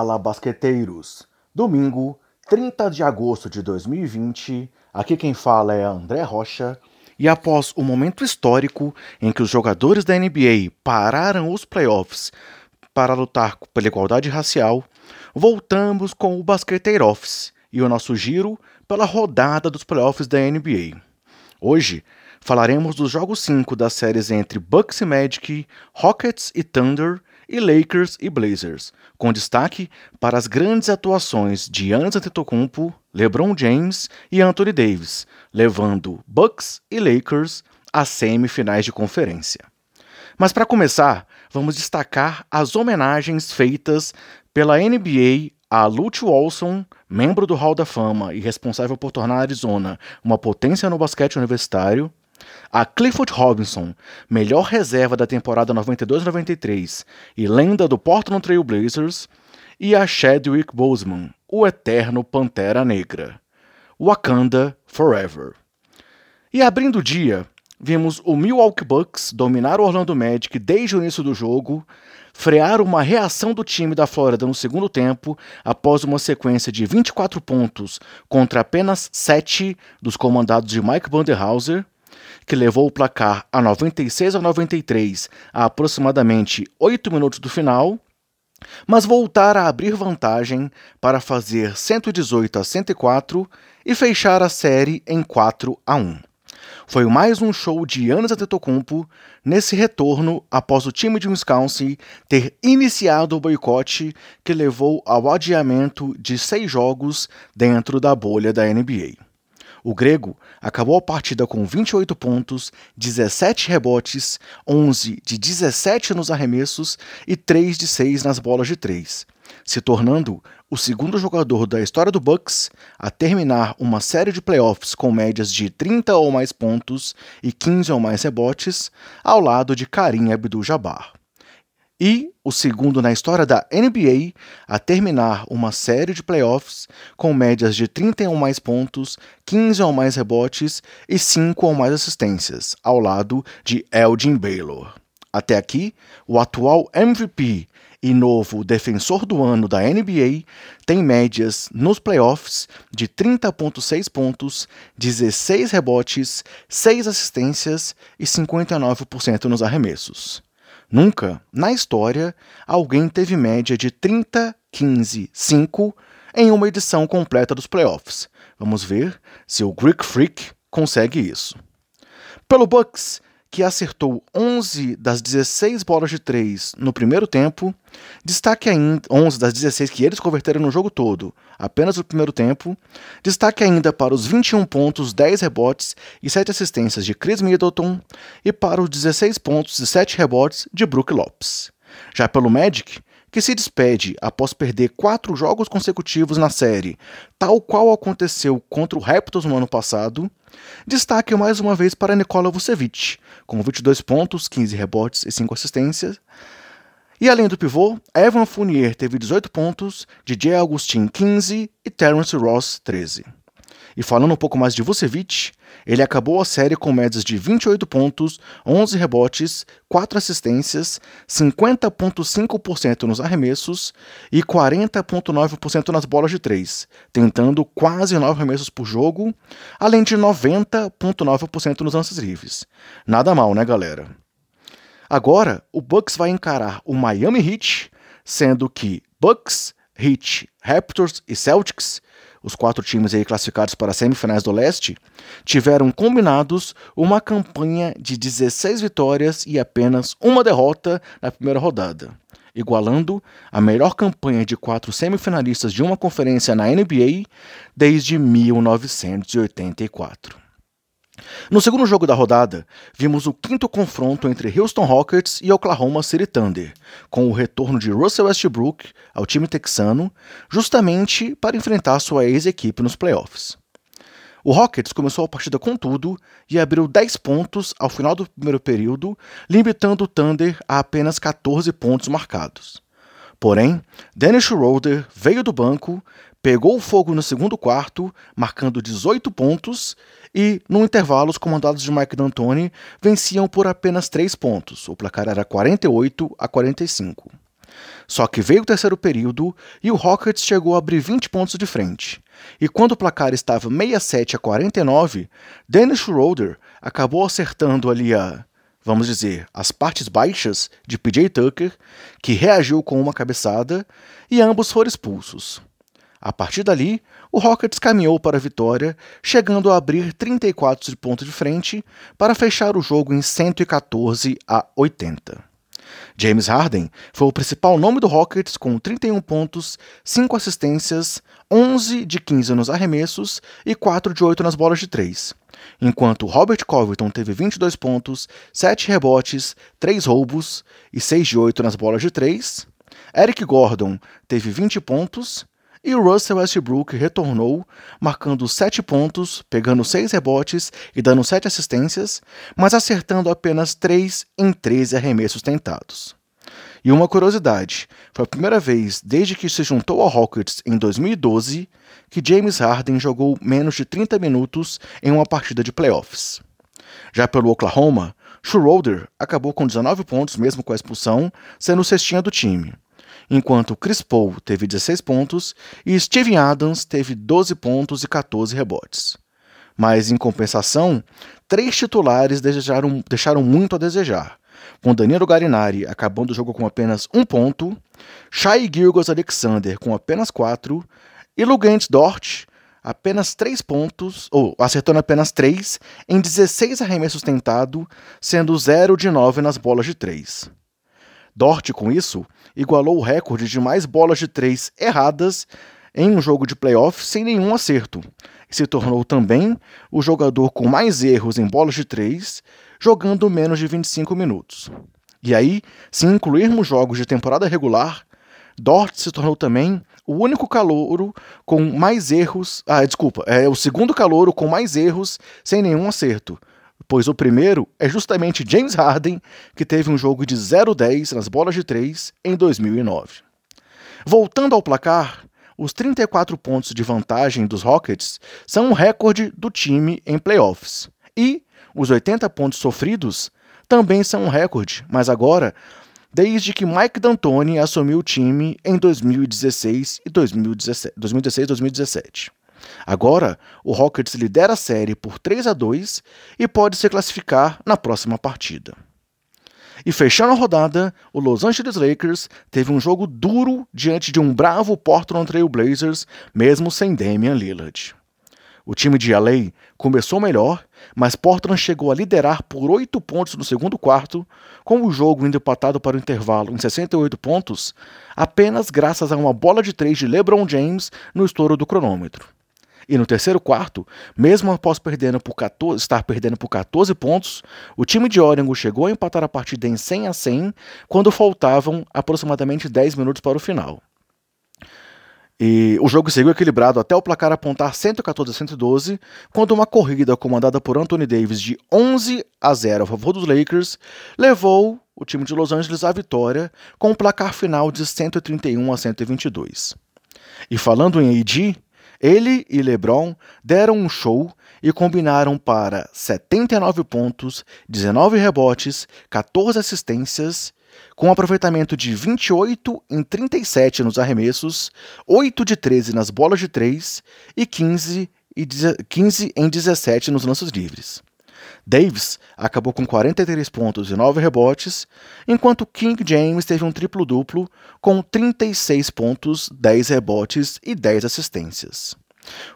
Fala basqueteiros! Domingo, 30 de agosto de 2020, aqui quem fala é André Rocha. E após o momento histórico em que os jogadores da NBA pararam os playoffs para lutar pela igualdade racial, voltamos com o Basqueteiro Office e o nosso giro pela rodada dos playoffs da NBA. Hoje falaremos dos jogos 5 das séries entre Bucks e Magic, Rockets e Thunder e Lakers e Blazers, com destaque para as grandes atuações de Giannis Antetokounmpo, LeBron James e Anthony Davis, levando Bucks e Lakers às semifinais de conferência. Mas para começar, vamos destacar as homenagens feitas pela NBA a Lute Olson, membro do Hall da Fama e responsável por tornar a Arizona uma potência no basquete universitário, a Clifford Robinson, melhor reserva da temporada 92-93 e lenda do Portland Trail Blazers, e a Chadwick Boseman, o eterno Pantera Negra. Wakanda Forever. E abrindo o dia, vimos o Milwaukee Bucks dominar o Orlando Magic desde o início do jogo, frear uma reação do time da Flórida no segundo tempo após uma sequência de 24 pontos contra apenas 7 dos comandados de Mike Banderhauser, que levou o placar a 96 a 93 a aproximadamente 8 minutos do final, mas voltar a abrir vantagem para fazer 118 a 104 e fechar a série em 4 a 1. Foi mais um show de Giannis Antetokounmpo nesse retorno após o time de Wisconsin ter iniciado o boicote que levou ao adiamento de seis jogos dentro da bolha da NBA. O grego acabou a partida com 28 pontos, 17 rebotes, 11 de 17 nos arremessos e 3 de 6 nas bolas de 3, se tornando o segundo jogador da história do Bucks a terminar uma série de playoffs com médias de 30 ou mais pontos e 15 ou mais rebotes, ao lado de Karim Abdul-Jabbar e o segundo na história da NBA a terminar uma série de playoffs com médias de 31 mais pontos, 15 ou mais rebotes e 5 ou mais assistências, ao lado de Elgin Baylor. Até aqui, o atual MVP e novo defensor do ano da NBA tem médias nos playoffs de 30,6 pontos, 16 rebotes, 6 assistências e 59% nos arremessos. Nunca, na história, alguém teve média de 30, 15, 5 em uma edição completa dos playoffs. Vamos ver se o Greek Freak consegue isso. Pelo Bucks, que acertou 11 das 16 bolas de 3 no primeiro tempo. Destaque ainda 11 das 16 que eles converteram no jogo todo, apenas no primeiro tempo. Destaque ainda para os 21 pontos, 10 rebotes e 7 assistências de Chris Middleton e para os 16 pontos e 7 rebotes de Brook Lopes. Já pelo Magic, que se despede após perder quatro jogos consecutivos na série, tal qual aconteceu contra o Raptors no ano passado, destaque mais uma vez para Nikola Vucevic, com 22 pontos, 15 rebotes e 5 assistências. E além do pivô, Evan Fournier teve 18 pontos, DJ Augustin 15 e Terence Ross 13. E falando um pouco mais de Vucevic, ele acabou a série com médias de 28 pontos, 11 rebotes, 4 assistências, 50,5% nos arremessos e 40,9% nas bolas de 3, tentando quase 9 arremessos por jogo, além de 90,9% nos lances livres. Nada mal, né, galera? Agora, o Bucks vai encarar o Miami Heat, sendo que Bucks, Heat, Raptors e Celtics os quatro times aí classificados para as semifinais do leste, tiveram combinados uma campanha de 16 vitórias e apenas uma derrota na primeira rodada, igualando a melhor campanha de quatro semifinalistas de uma conferência na NBA desde 1984. No segundo jogo da rodada, vimos o quinto confronto entre Houston Rockets e Oklahoma City Thunder, com o retorno de Russell Westbrook ao time texano, justamente para enfrentar sua ex-equipe nos playoffs. O Rockets começou a partida com tudo e abriu 10 pontos ao final do primeiro período, limitando o Thunder a apenas 14 pontos marcados. Porém, Dennis Schroeder veio do banco, pegou o fogo no segundo quarto, marcando 18 pontos, e, no intervalo, os comandados de Mike D'Antoni venciam por apenas 3 pontos. O placar era 48 a 45. Só que veio o terceiro período e o Rockets chegou a abrir 20 pontos de frente. E quando o placar estava 67 a 49, Dennis Schroeder acabou acertando ali a, vamos dizer, as partes baixas de PJ Tucker, que reagiu com uma cabeçada, e ambos foram expulsos. A partir dali, o Rockets caminhou para a vitória, chegando a abrir 34 pontos de frente para fechar o jogo em 114 a 80. James Harden foi o principal nome do Rockets com 31 pontos, 5 assistências, 11 de 15 nos arremessos e 4 de 8 nas bolas de 3. Enquanto Robert Covington teve 22 pontos, 7 rebotes, 3 roubos e 6 de 8 nas bolas de 3. Eric Gordon teve 20 pontos, e Russell Westbrook retornou, marcando 7 pontos, pegando 6 rebotes e dando 7 assistências, mas acertando apenas 3 em 13 arremessos tentados. E uma curiosidade: foi a primeira vez desde que se juntou ao Rockets em 2012 que James Harden jogou menos de 30 minutos em uma partida de playoffs. Já pelo Oklahoma, Schroeder acabou com 19 pontos mesmo com a expulsão, sendo cestinha do time enquanto Chris Paul teve 16 pontos e Steven Adams teve 12 pontos e 14 rebotes. Mas, em compensação, três titulares deixaram, deixaram muito a desejar, com Danilo Garinari acabando o jogo com apenas um ponto, Shai Gilgos Alexander com apenas quatro e Lugent Dort apenas três pontos, ou acertando apenas três em 16 arremessos tentados, sendo 0 de 9 nas bolas de três. Dort, com isso, igualou o recorde de mais bolas de três erradas em um jogo de playoff sem nenhum acerto, e se tornou também o jogador com mais erros em bolas de três, jogando menos de 25 minutos. E aí, se incluirmos jogos de temporada regular, Dort se tornou também o único calouro com mais erros. Ah, desculpa, é o segundo calouro com mais erros sem nenhum acerto, pois o primeiro é justamente James Harden, que teve um jogo de 0-10 nas bolas de 3 em 2009. Voltando ao placar, os 34 pontos de vantagem dos Rockets são um recorde do time em playoffs. E os 80 pontos sofridos também são um recorde, mas agora desde que Mike D'Antoni assumiu o time em 2016 e 2016-2017. Agora, o Rockets lidera a série por 3 a 2 e pode se classificar na próxima partida. E fechando a rodada, o Los Angeles Lakers teve um jogo duro diante de um bravo Portland Trail Blazers, mesmo sem Damian Lillard. O time de LA começou melhor, mas Portland chegou a liderar por 8 pontos no segundo quarto, com o jogo indo empatado para o intervalo em 68 pontos, apenas graças a uma bola de 3 de LeBron James no estouro do cronômetro. E no terceiro quarto, mesmo após perdendo por 14, estar perdendo por 14 pontos, o time de Oregon chegou a empatar a partida em 100 a 100 quando faltavam aproximadamente 10 minutos para o final. E o jogo seguiu equilibrado até o placar apontar 114 a 112, quando uma corrida comandada por Anthony Davis de 11 a 0 a favor dos Lakers levou o time de Los Angeles à vitória com o um placar final de 131 a 122. E falando em AD, ele e LeBron deram um show e combinaram para 79 pontos, 19 rebotes, 14 assistências, com um aproveitamento de 28 em 37 nos arremessos, 8 de 13 nas bolas de 3 e 15, e 15 em 17 nos lances livres. Davis acabou com 43 pontos e 9 rebotes, enquanto King James teve um triplo-duplo com 36 pontos, 10 rebotes e 10 assistências.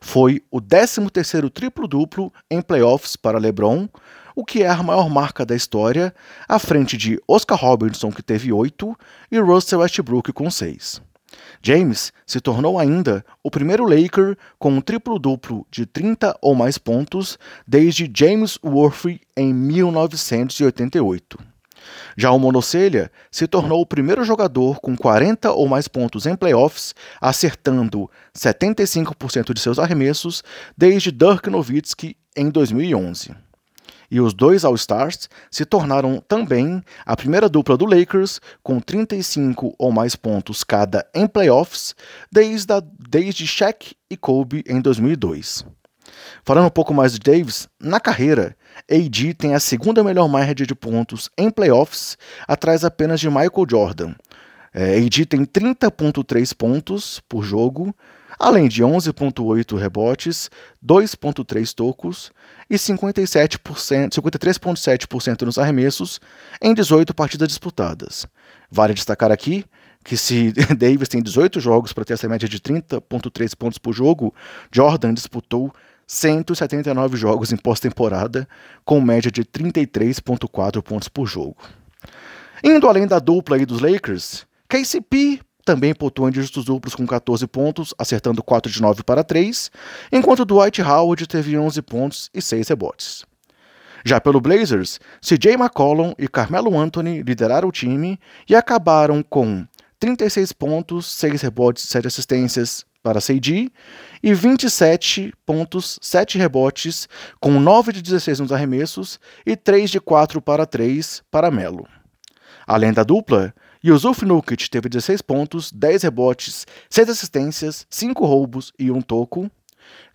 Foi o 13º triplo-duplo em playoffs para LeBron, o que é a maior marca da história, à frente de Oscar Robertson, que teve 8, e Russell Westbrook com 6. James se tornou ainda o primeiro Laker com um triplo-duplo de 30 ou mais pontos desde James Worthy em 1988. Já o Monocelha se tornou o primeiro jogador com 40 ou mais pontos em playoffs, acertando 75% de seus arremessos desde Dirk Nowitzki em 2011 e os dois All-Stars se tornaram também a primeira dupla do Lakers com 35 ou mais pontos cada em playoffs desde, a, desde Shaq e Kobe em 2002. Falando um pouco mais de Davis, na carreira, AD tem a segunda melhor média de pontos em playoffs, atrás apenas de Michael Jordan, É, AD tem 30,3 pontos por jogo, além de 11,8 rebotes, 2,3 tocos e 53,7% nos arremessos em 18 partidas disputadas. Vale destacar aqui que se Davis tem 18 jogos para ter essa média de 30,3 pontos por jogo, Jordan disputou 179 jogos em pós-temporada, com média de 33,4 pontos por jogo. Indo além da dupla aí dos Lakers, KCP também pontuou em dígitos duplos com 14 pontos, acertando 4 de 9 para 3, enquanto Dwight Howard teve 11 pontos e 6 rebotes. Já pelo Blazers, CJ McCollum e Carmelo Anthony lideraram o time e acabaram com 36 pontos, 6 rebotes e 7 assistências para CJ e 27 pontos, 7 rebotes, com 9 de 16 nos arremessos e 3 de 4 para 3 para Melo. Além da dupla, Yusuf Nurkic teve 16 pontos, 10 rebotes, 6 assistências, 5 roubos e 1 toco.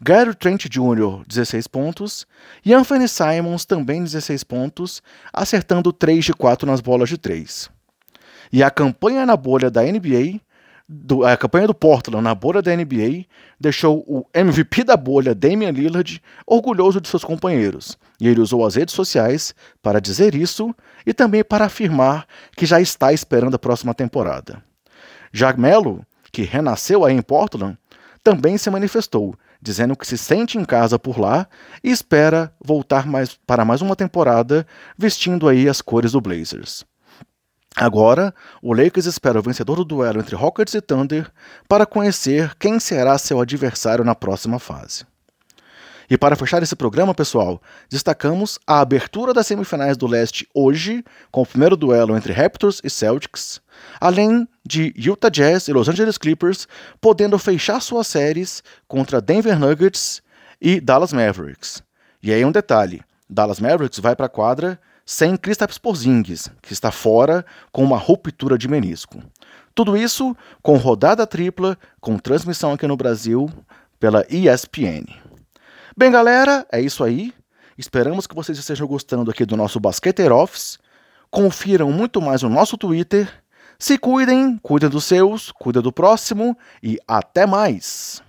Gary Trent Jr., 16 pontos. E Anthony Simons também 16 pontos, acertando 3 de 4 nas bolas de 3. E a campanha na bolha da NBA, do, a campanha do Portland na bolha da NBA, deixou o MVP da bolha, Damian Lillard, orgulhoso de seus companheiros. E ele usou as redes sociais para dizer isso e também para afirmar que já está esperando a próxima temporada. Jack que renasceu aí em Portland, também se manifestou, dizendo que se sente em casa por lá e espera voltar mais, para mais uma temporada vestindo aí as cores do Blazers. Agora, o Lakers espera o vencedor do duelo entre Rockets e Thunder para conhecer quem será seu adversário na próxima fase. E para fechar esse programa, pessoal, destacamos a abertura das semifinais do leste hoje, com o primeiro duelo entre Raptors e Celtics, além de Utah Jazz e Los Angeles Clippers podendo fechar suas séries contra Denver Nuggets e Dallas Mavericks. E aí um detalhe, Dallas Mavericks vai para a quadra sem Kristaps Porzingis, que está fora com uma ruptura de menisco. Tudo isso com rodada tripla, com transmissão aqui no Brasil pela ESPN. Bem, galera, é isso aí. Esperamos que vocês estejam gostando aqui do nosso Basqueteiro Office. Confiram muito mais no nosso Twitter. Se cuidem, cuidem dos seus, cuidem do próximo e até mais!